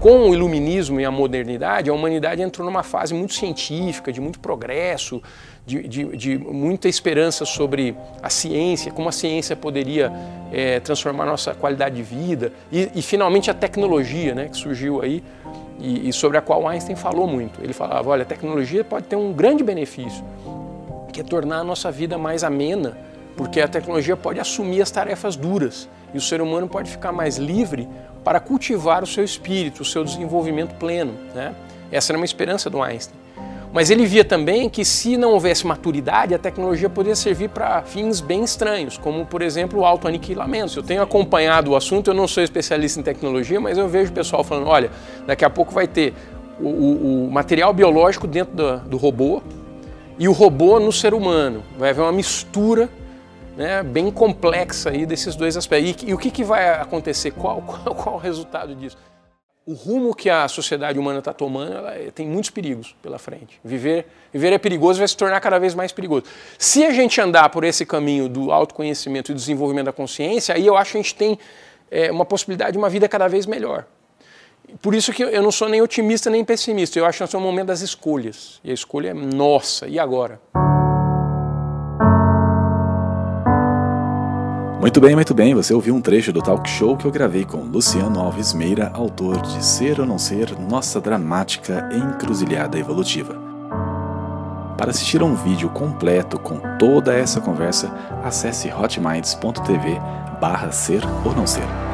Com o iluminismo e a modernidade, a humanidade entrou numa fase muito científica, de muito progresso, de, de, de muita esperança sobre a ciência, como a ciência poderia é, transformar nossa qualidade de vida, e, e, finalmente a tecnologia né, que surgiu aí e, e sobre a qual Einstein falou muito. Ele falava: olha, a tecnologia pode ter um grande benefício, que é tornar a nossa vida mais amena, porque a tecnologia pode assumir as tarefas duras e o ser humano pode ficar mais livre para cultivar o seu espírito, o seu desenvolvimento pleno. Né? Essa era uma esperança do Einstein. Mas ele via também que se não houvesse maturidade, a tecnologia poderia servir para fins bem estranhos, como por exemplo o autoaniquilamento. Eu tenho acompanhado o assunto, eu não sou especialista em tecnologia, mas eu vejo o pessoal falando: olha, daqui a pouco vai ter o, o, o material biológico dentro do, do robô e o robô no ser humano. Vai haver uma mistura né, bem complexa aí desses dois aspectos. E, e o que, que vai acontecer? Qual, qual, qual o resultado disso? O rumo que a sociedade humana está tomando ela tem muitos perigos pela frente. Viver, viver é perigoso vai se tornar cada vez mais perigoso. Se a gente andar por esse caminho do autoconhecimento e desenvolvimento da consciência, aí eu acho que a gente tem é, uma possibilidade de uma vida cada vez melhor. Por isso que eu não sou nem otimista nem pessimista. Eu acho que nós estamos no momento das escolhas. E a escolha é nossa. E agora? Muito bem, muito bem. Você ouviu um trecho do talk show que eu gravei com Luciano Alves Meira, autor de Ser ou Não Ser, Nossa Dramática Encruzilhada Evolutiva. Para assistir a um vídeo completo com toda essa conversa, acesse hotminds.tv barra ser ou não ser.